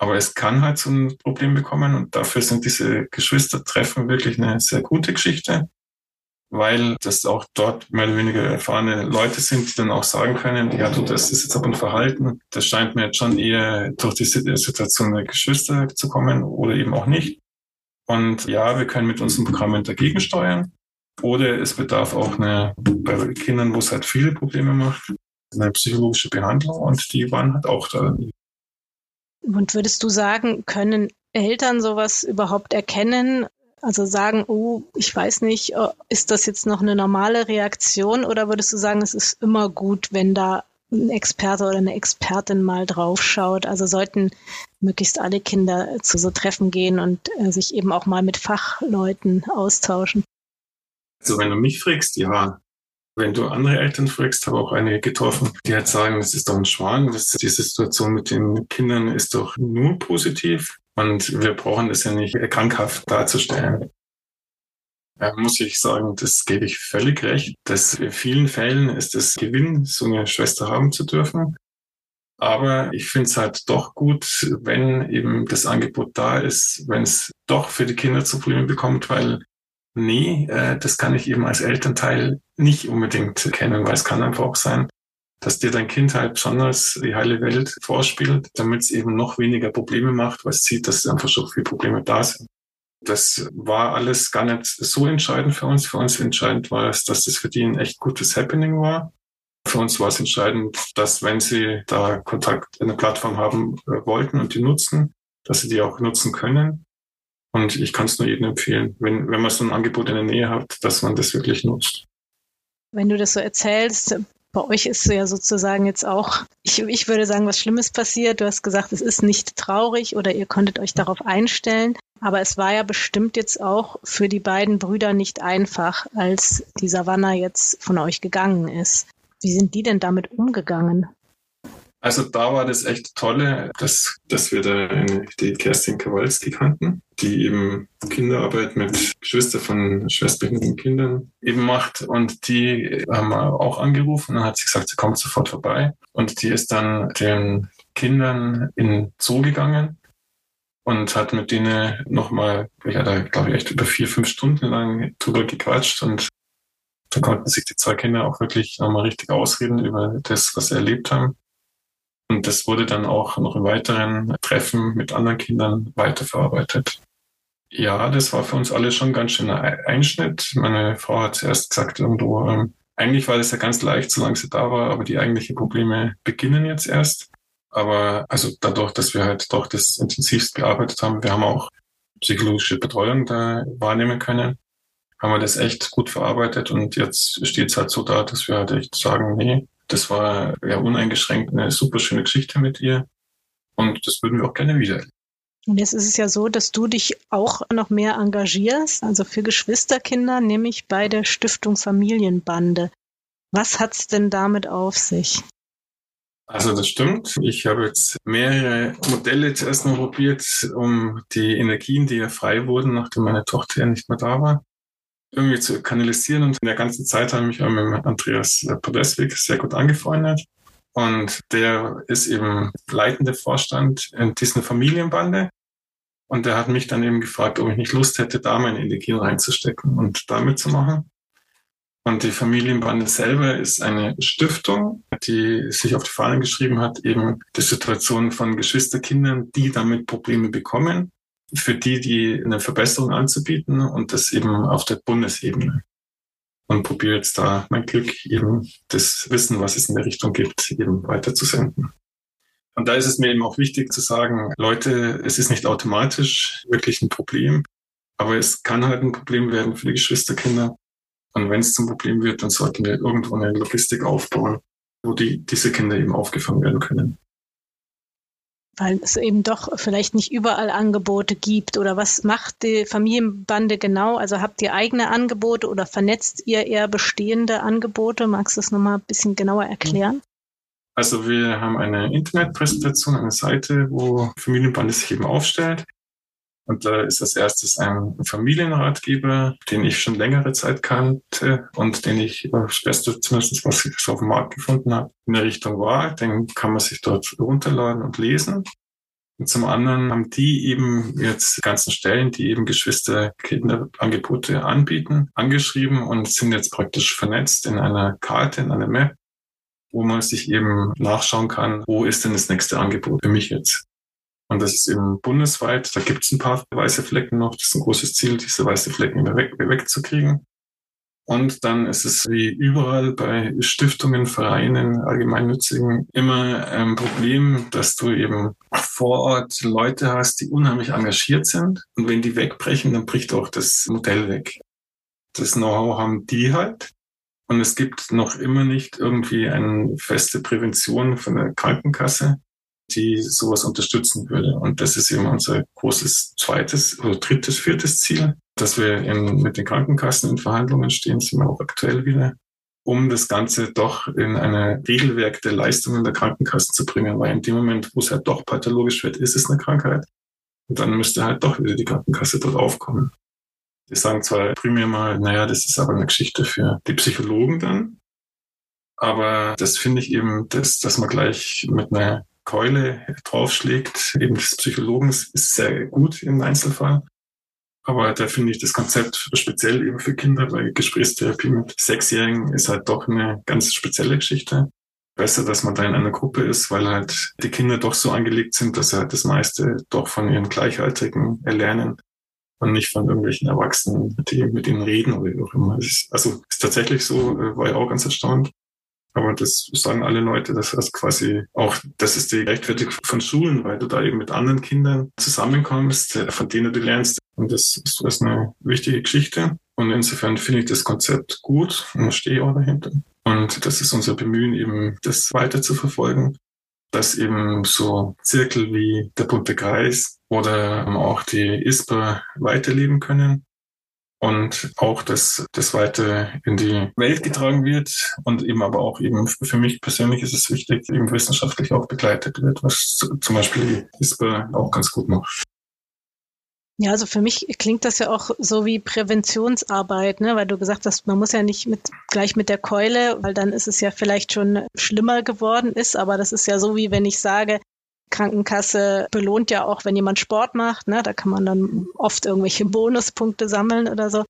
Aber es kann halt zu einem Problem bekommen und dafür sind diese Geschwistertreffen wirklich eine sehr gute Geschichte, weil das auch dort mehr oder weniger erfahrene Leute sind, die dann auch sagen können, ja, du, das ist jetzt aber ein Verhalten, das scheint mir jetzt schon eher durch die Situation der Geschwister zu kommen oder eben auch nicht. Und ja, wir können mit unseren Programmen dagegen steuern. Oder es bedarf auch eine, bei Kindern, wo es halt viele Probleme macht, eine psychologische Behandlung und die waren halt auch da. Und würdest du sagen, können Eltern sowas überhaupt erkennen? Also sagen, oh, ich weiß nicht, oh, ist das jetzt noch eine normale Reaktion oder würdest du sagen, es ist immer gut, wenn da ein Experte oder eine Expertin mal draufschaut? Also sollten möglichst alle Kinder zu so Treffen gehen und äh, sich eben auch mal mit Fachleuten austauschen? Also wenn du mich fragst, ja. Wenn du andere Eltern fragst, habe auch einige getroffen, die halt sagen, das ist doch ein Schwan, das, diese Situation mit den Kindern ist doch nur positiv und wir brauchen das ja nicht krankhaft darzustellen. Da muss ich sagen, das gebe ich völlig recht, dass in vielen Fällen ist es Gewinn, so eine Schwester haben zu dürfen. Aber ich finde es halt doch gut, wenn eben das Angebot da ist, wenn es doch für die Kinder zu Probleme bekommt, weil nee, äh, das kann ich eben als Elternteil nicht unbedingt kennen, weil es kann einfach auch sein, dass dir dein Kind halt besonders die heile Welt vorspielt, damit es eben noch weniger Probleme macht, weil es sieht, dass einfach schon viele Probleme da sind. Das war alles gar nicht so entscheidend für uns. Für uns entscheidend war es, dass das für die ein echt gutes Happening war. Für uns war es entscheidend, dass wenn sie da Kontakt, eine Plattform haben äh, wollten und die nutzen, dass sie die auch nutzen können. Und ich kann es nur jedem empfehlen, wenn, wenn man so ein Angebot in der Nähe hat, dass man das wirklich nutzt. Wenn du das so erzählst, bei euch ist ja sozusagen jetzt auch, ich, ich würde sagen, was Schlimmes passiert. Du hast gesagt, es ist nicht traurig oder ihr konntet euch darauf einstellen. Aber es war ja bestimmt jetzt auch für die beiden Brüder nicht einfach, als die Savannah jetzt von euch gegangen ist. Wie sind die denn damit umgegangen? Also da war das echt tolle, dass, dass wir da die Kerstin Kowalski kannten, die eben Kinderarbeit mit Geschwister von schwerstbehinderten Kindern eben macht. Und die haben wir auch angerufen und dann hat sie gesagt, sie kommt sofort vorbei. Und die ist dann den Kindern in Zoo gegangen und hat mit denen nochmal, ich hatte, glaube ich, echt über vier, fünf Stunden lang drüber gequatscht und da konnten sich die zwei Kinder auch wirklich nochmal richtig ausreden über das, was sie erlebt haben. Und das wurde dann auch noch in weiteren Treffen mit anderen Kindern weiterverarbeitet. Ja, das war für uns alle schon ganz schön ein Einschnitt. Meine Frau hat zuerst gesagt, irgendwo, ähm, eigentlich war das ja ganz leicht, solange sie da war, aber die eigentlichen Probleme beginnen jetzt erst. Aber also dadurch, dass wir halt doch das intensivst bearbeitet haben, wir haben auch psychologische Betreuung da wahrnehmen können, haben wir das echt gut verarbeitet und jetzt steht es halt so da, dass wir halt echt sagen, nee, das war ja uneingeschränkt eine super schöne Geschichte mit ihr. Und das würden wir auch gerne wieder. Und jetzt ist es ja so, dass du dich auch noch mehr engagierst, also für Geschwisterkinder, nämlich bei der Stiftung Familienbande. Was hat's denn damit auf sich? Also das stimmt. Ich habe jetzt mehrere Modelle zuerst mal probiert, um die Energien, die ja frei wurden, nachdem meine Tochter ja nicht mehr da war, irgendwie zu kanalisieren. Und in der ganzen Zeit habe ich mich mit Andreas Podeswig sehr gut angefreundet. Und der ist eben leitender Vorstand in dieser Familienbande. Und der hat mich dann eben gefragt, ob ich nicht Lust hätte, da meine Energien reinzustecken und damit zu machen. Und die Familienbande selber ist eine Stiftung, die sich auf die Fahnen geschrieben hat, eben die Situation von Geschwisterkindern, die damit Probleme bekommen, für die, die eine Verbesserung anzubieten und das eben auf der Bundesebene. Und probiere jetzt da mein Glück, eben das Wissen, was es in der Richtung gibt, eben weiterzusenden. Und da ist es mir eben auch wichtig zu sagen, Leute, es ist nicht automatisch wirklich ein Problem, aber es kann halt ein Problem werden für die Geschwisterkinder. Und wenn es zum Problem wird, dann sollten wir irgendwo eine Logistik aufbauen, wo die, diese Kinder eben aufgefangen werden können. Weil es eben doch vielleicht nicht überall Angebote gibt. Oder was macht die Familienbande genau? Also habt ihr eigene Angebote oder vernetzt ihr eher bestehende Angebote? Magst du das nochmal ein bisschen genauer erklären? Also wir haben eine Internetpräsentation, eine Seite, wo Familienbande sich eben aufstellt. Und da ist als erstes ein Familienratgeber, den ich schon längere Zeit kannte und den ich das Beste, zumindest was ich auf dem Markt gefunden habe, in der Richtung war. Den kann man sich dort runterladen und lesen. Und zum anderen haben die eben jetzt ganzen Stellen, die eben Geschwister-Kinder-Angebote anbieten, angeschrieben und sind jetzt praktisch vernetzt in einer Karte, in einer Map, wo man sich eben nachschauen kann, wo ist denn das nächste Angebot für mich jetzt. Und das ist eben bundesweit. Da gibt es ein paar weiße Flecken noch. Das ist ein großes Ziel, diese weiße Flecken weg, wegzukriegen. Und dann ist es wie überall bei Stiftungen, Vereinen, allgemeinnützigen immer ein Problem, dass du eben vor Ort Leute hast, die unheimlich engagiert sind. Und wenn die wegbrechen, dann bricht auch das Modell weg. Das Know-how haben die halt. Und es gibt noch immer nicht irgendwie eine feste Prävention von der Krankenkasse die sowas unterstützen würde. Und das ist eben unser großes zweites oder drittes, viertes Ziel, dass wir in, mit den Krankenkassen in Verhandlungen stehen, sind wir auch aktuell wieder, um das Ganze doch in eine Regelwerk der Leistungen der Krankenkassen zu bringen, weil in dem Moment, wo es halt doch pathologisch wird, ist es eine Krankheit. Und dann müsste halt doch wieder die Krankenkasse dort aufkommen. Die sagen zwar primär mal, naja, das ist aber eine Geschichte für die Psychologen dann. Aber das finde ich eben, dass, dass man gleich mit einer Keule draufschlägt, eben des Psychologen, ist sehr gut im Einzelfall. Aber da finde ich das Konzept speziell eben für Kinder, weil Gesprächstherapie mit Sechsjährigen ist halt doch eine ganz spezielle Geschichte. Besser, dass man da in einer Gruppe ist, weil halt die Kinder doch so angelegt sind, dass sie halt das meiste doch von ihren Gleichaltrigen erlernen und nicht von irgendwelchen Erwachsenen, die mit ihnen reden oder wie auch immer. also ist tatsächlich so, äh, war ich auch ganz erstaunt. Aber das sagen alle Leute, das heißt quasi auch, das ist die Rechtfertigung von Schulen, weil du da eben mit anderen Kindern zusammenkommst, äh, von denen du lernst. Und das ist eine wichtige Geschichte. Und insofern finde ich das Konzept gut und stehe auch dahinter. Und das ist unser Bemühen, eben das weiter zu verfolgen, dass eben so Zirkel wie der bunte Kreis oder auch die ISPA weiterleben können und auch, dass das weiter in die Welt getragen wird und eben aber auch eben für mich persönlich ist es wichtig, eben wissenschaftlich auch begleitet wird, was zum Beispiel ISPA auch ganz gut macht. Ja, also für mich klingt das ja auch so wie Präventionsarbeit, ne? weil du gesagt hast, man muss ja nicht mit, gleich mit der Keule, weil dann ist es ja vielleicht schon schlimmer geworden ist, aber das ist ja so wie wenn ich sage, Krankenkasse belohnt ja auch, wenn jemand Sport macht. Ne? Da kann man dann oft irgendwelche Bonuspunkte sammeln oder so.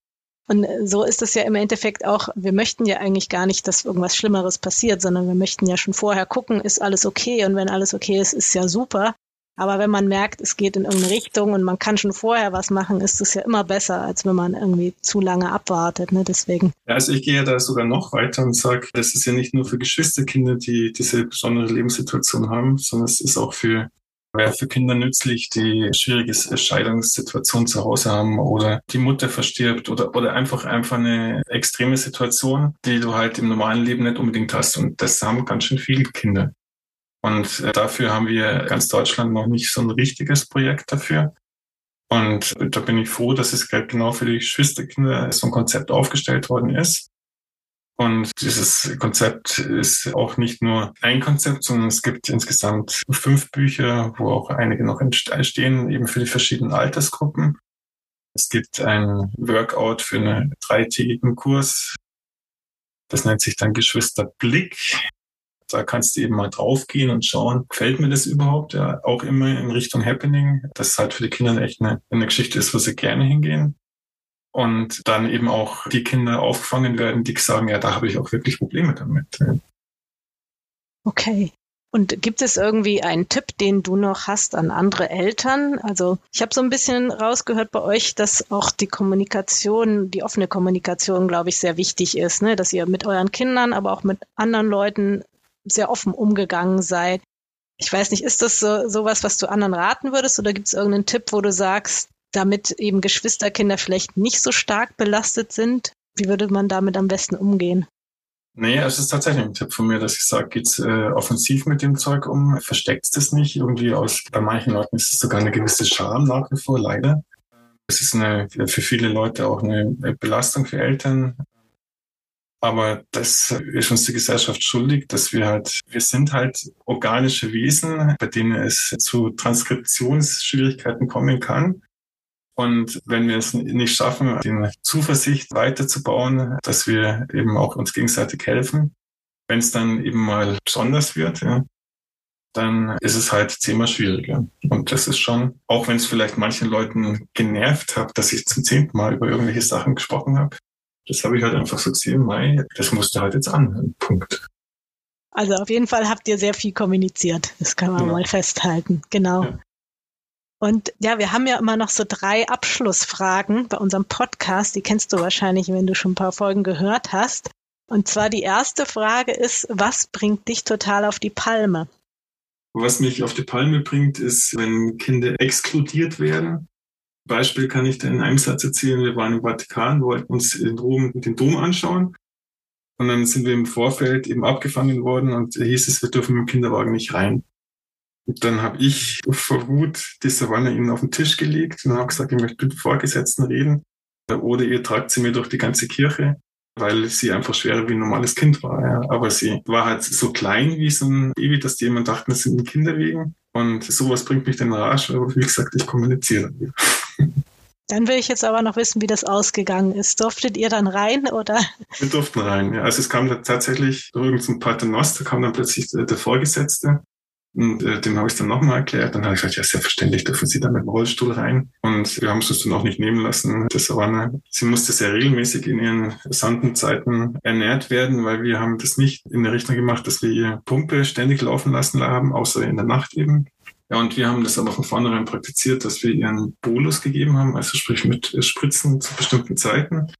Und so ist es ja im Endeffekt auch, wir möchten ja eigentlich gar nicht, dass irgendwas Schlimmeres passiert, sondern wir möchten ja schon vorher gucken, ist alles okay? Und wenn alles okay ist, ist ja super. Aber wenn man merkt, es geht in irgendeine Richtung und man kann schon vorher was machen, ist es ja immer besser, als wenn man irgendwie zu lange abwartet. Ne? Deswegen. Ja, also ich gehe da sogar noch weiter und sage, das ist ja nicht nur für Geschwisterkinder, die diese besondere Lebenssituation haben, sondern es ist auch für wäre für Kinder nützlich, die schwierige Scheidungssituation zu Hause haben oder die Mutter verstirbt oder, oder einfach, einfach eine extreme Situation, die du halt im normalen Leben nicht unbedingt hast. Und das haben ganz schön viele Kinder. Und äh, dafür haben wir ganz Deutschland noch nicht so ein richtiges Projekt dafür. Und da bin ich froh, dass es genau für die Geschwisterkinder so ein Konzept aufgestellt worden ist. Und dieses Konzept ist auch nicht nur ein Konzept, sondern es gibt insgesamt fünf Bücher, wo auch einige noch entstehen, eben für die verschiedenen Altersgruppen. Es gibt ein Workout für einen dreitägigen Kurs. Das nennt sich dann Geschwisterblick. Da kannst du eben mal draufgehen und schauen, gefällt mir das überhaupt? Ja, auch immer in Richtung Happening, dass es halt für die Kinder echt eine, eine Geschichte ist, wo sie gerne hingehen. und dann eben auch die Kinder aufgefangen werden, die sagen, ja, da habe ich auch wirklich Probleme damit. Okay. Und gibt es irgendwie einen Tipp, den du noch hast an andere Eltern? Also ich habe so ein bisschen rausgehört bei euch, dass auch die Kommunikation, die offene Kommunikation, glaube ich, sehr wichtig ist, ne? dass ihr mit euren Kindern, aber auch mit anderen Leuten sehr offen umgegangen seid. Ich weiß nicht, ist das so sowas, was du anderen raten würdest, oder gibt es irgendeinen Tipp, wo du sagst, damit eben Geschwisterkinder vielleicht nicht so stark belastet sind? Wie würde man damit am besten umgehen? Nee, es ist tatsächlich ein Tipp von mir, dass ich sage, geht's äh, offensiv mit dem Zeug um, versteckt es nicht. Irgendwie aus, bei manchen Leuten ist es sogar eine gewisse Scham nach wie vor, leider. Es ist eine, für viele Leute auch eine Belastung für Eltern. Aber das ist uns die Gesellschaft schuldig, dass wir halt, wir sind halt organische Wesen, bei denen es zu Transkriptionsschwierigkeiten kommen kann. Und wenn wir es nicht schaffen, die Zuversicht weiterzubauen, dass wir eben auch uns gegenseitig helfen, wenn es dann eben mal besonders wird, ja, dann ist es halt zehnmal schwieriger. Und das ist schon, auch wenn es vielleicht manchen Leuten genervt hat, dass ich zum zehnten Mal über irgendwelche Sachen gesprochen habe, das habe ich halt einfach so gesehen, Mai, das musste halt jetzt an. Punkt. Also auf jeden Fall habt ihr sehr viel kommuniziert. Das kann man ja. mal festhalten. Genau. Ja. Und ja, wir haben ja immer noch so drei Abschlussfragen bei unserem Podcast. Die kennst du wahrscheinlich, wenn du schon ein paar Folgen gehört hast. Und zwar die erste Frage ist, was bringt dich total auf die Palme? Was mich auf die Palme bringt, ist, wenn Kinder exkludiert werden. Beispiel kann ich dir in einem Satz erzählen. Wir waren im Vatikan, wollten uns in Rom den Dom anschauen. Und dann sind wir im Vorfeld eben abgefangen worden und hieß es, wir dürfen mit dem Kinderwagen nicht rein. Und dann habe ich vor Wut die Savanne ihnen auf den Tisch gelegt und habe gesagt, ich möchte mit Vorgesetzten reden. Oder ihr tragt sie mir durch die ganze Kirche, weil sie einfach schwerer wie ein normales Kind war. Ja. Aber sie war halt so klein wie so ein Baby, dass die jemand dachten, das sind Kinderwegen. Und sowas bringt mich den Arsch. Aber wie gesagt, ich kommuniziere. Dann will ich jetzt aber noch wissen, wie das ausgegangen ist. Durftet ihr dann rein oder? Wir durften rein, ja. Also es kam dann tatsächlich durch irgendein Paternoster, kam dann plötzlich der Vorgesetzte und äh, dem habe ich dann nochmal erklärt. Dann habe ich gesagt, ja, selbstverständlich dürfen Sie da mit dem Rollstuhl rein. Und wir haben es uns dann auch nicht nehmen lassen. Das war eine, sie musste sehr regelmäßig in ihren Sandenzeiten ernährt werden, weil wir haben das nicht in der Richtung gemacht, dass wir ihr Pumpe ständig laufen lassen haben, außer in der Nacht eben. Ja, und wir haben das aber von vornherein praktiziert, dass wir ihren Bolus gegeben haben, also sprich mit Spritzen zu bestimmten Zeiten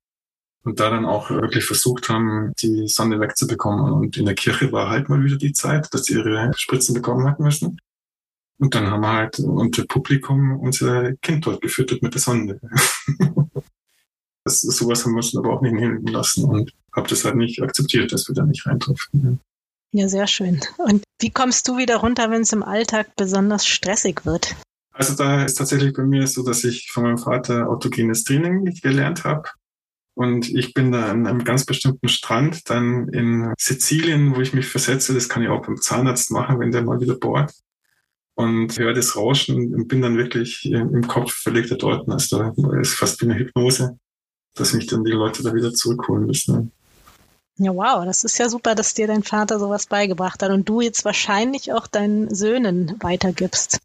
und da dann auch wirklich versucht haben, die Sonne wegzubekommen. Und in der Kirche war halt mal wieder die Zeit, dass sie ihre Spritzen bekommen hatten müssen. Und dann haben wir halt unter Publikum unser Kind dort gefüttert mit der Sonne. das, sowas haben wir uns aber auch nicht nehmen lassen und habe das halt nicht akzeptiert, dass wir da nicht reintrufen. Ja, sehr schön. Und wie kommst du wieder runter, wenn es im Alltag besonders stressig wird? Also da ist tatsächlich bei mir so, dass ich von meinem Vater autogenes Training gelernt habe und ich bin da an einem ganz bestimmten Strand, dann in Sizilien, wo ich mich versetze. Das kann ich auch beim Zahnarzt machen, wenn der mal wieder bohrt. Und höre das Rauschen und bin dann wirklich im Kopf verlegt dort. Also da ist fast wie eine Hypnose, dass mich dann die Leute da wieder zurückholen müssen. Ja, wow, das ist ja super, dass dir dein Vater sowas beigebracht hat und du jetzt wahrscheinlich auch deinen Söhnen weitergibst.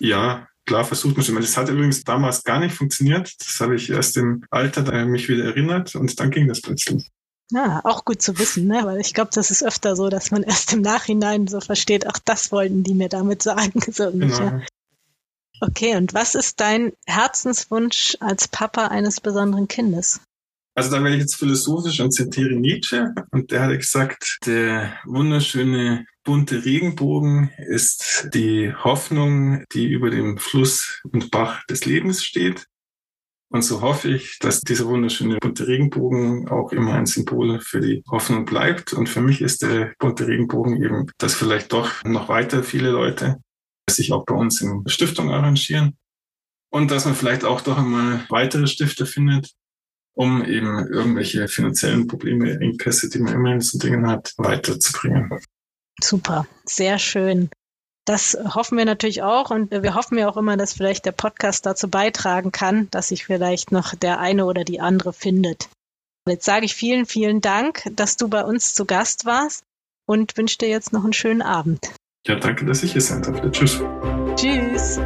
Ja, klar versucht man schon. Das hat übrigens damals gar nicht funktioniert. Das habe ich erst im Alter da mich wieder erinnert und dann ging das plötzlich. Ja, auch gut zu wissen, ne? weil ich glaube, das ist öfter so, dass man erst im Nachhinein so versteht, ach, das wollten die mir damit sagen. So genau. Okay, und was ist dein Herzenswunsch als Papa eines besonderen Kindes? Also da werde ich jetzt philosophisch und zitiere Nietzsche und der hat gesagt, der wunderschöne bunte Regenbogen ist die Hoffnung, die über dem Fluss und Bach des Lebens steht. Und so hoffe ich, dass dieser wunderschöne bunte Regenbogen auch immer ein Symbol für die Hoffnung bleibt. Und für mich ist der bunte Regenbogen eben, dass vielleicht doch noch weiter viele Leute sich auch bei uns in Stiftung arrangieren. Und dass man vielleicht auch doch einmal weitere Stifter findet, um eben irgendwelche finanziellen Probleme, Engpässe, die man immer in so Dingen hat, weiterzubringen. Super, sehr schön. Das hoffen wir natürlich auch und wir hoffen ja auch immer, dass vielleicht der Podcast dazu beitragen kann, dass sich vielleicht noch der eine oder die andere findet. Jetzt sage ich vielen, vielen Dank, dass du bei uns zu Gast warst und wünsche dir jetzt noch einen schönen Abend. Ja, danke, dass ich hier sein durfte. Tschüss. Tschüss.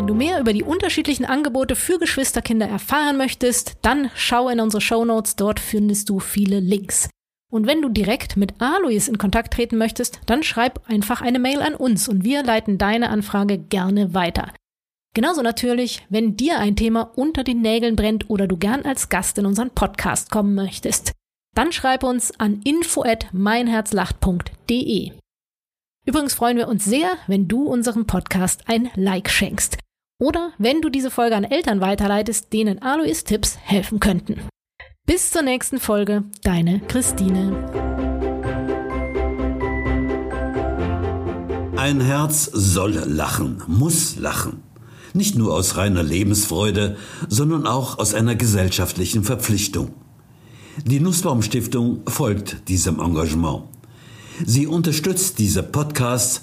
Wenn du mehr über die unterschiedlichen Angebote für Geschwisterkinder erfahren möchtest, dann schau in unsere Shownotes, dort findest du viele Links. Und wenn du direkt mit Alois in Kontakt treten möchtest, dann schreib einfach eine Mail an uns und wir leiten deine Anfrage gerne weiter. Genauso natürlich, wenn dir ein Thema unter den Nägeln brennt oder du gern als Gast in unseren Podcast kommen möchtest, dann schreib uns an info@meinherzlacht.de. Übrigens freuen wir uns sehr, wenn du unserem Podcast ein Like schenkst oder wenn du diese Folge an Eltern weiterleitest, denen Alois Tipps helfen könnten. Bis zur nächsten Folge, deine Christine. Ein Herz soll lachen, muss lachen. Nicht nur aus reiner Lebensfreude, sondern auch aus einer gesellschaftlichen Verpflichtung. Die Nussbaum Stiftung folgt diesem Engagement. Sie unterstützt diese Podcasts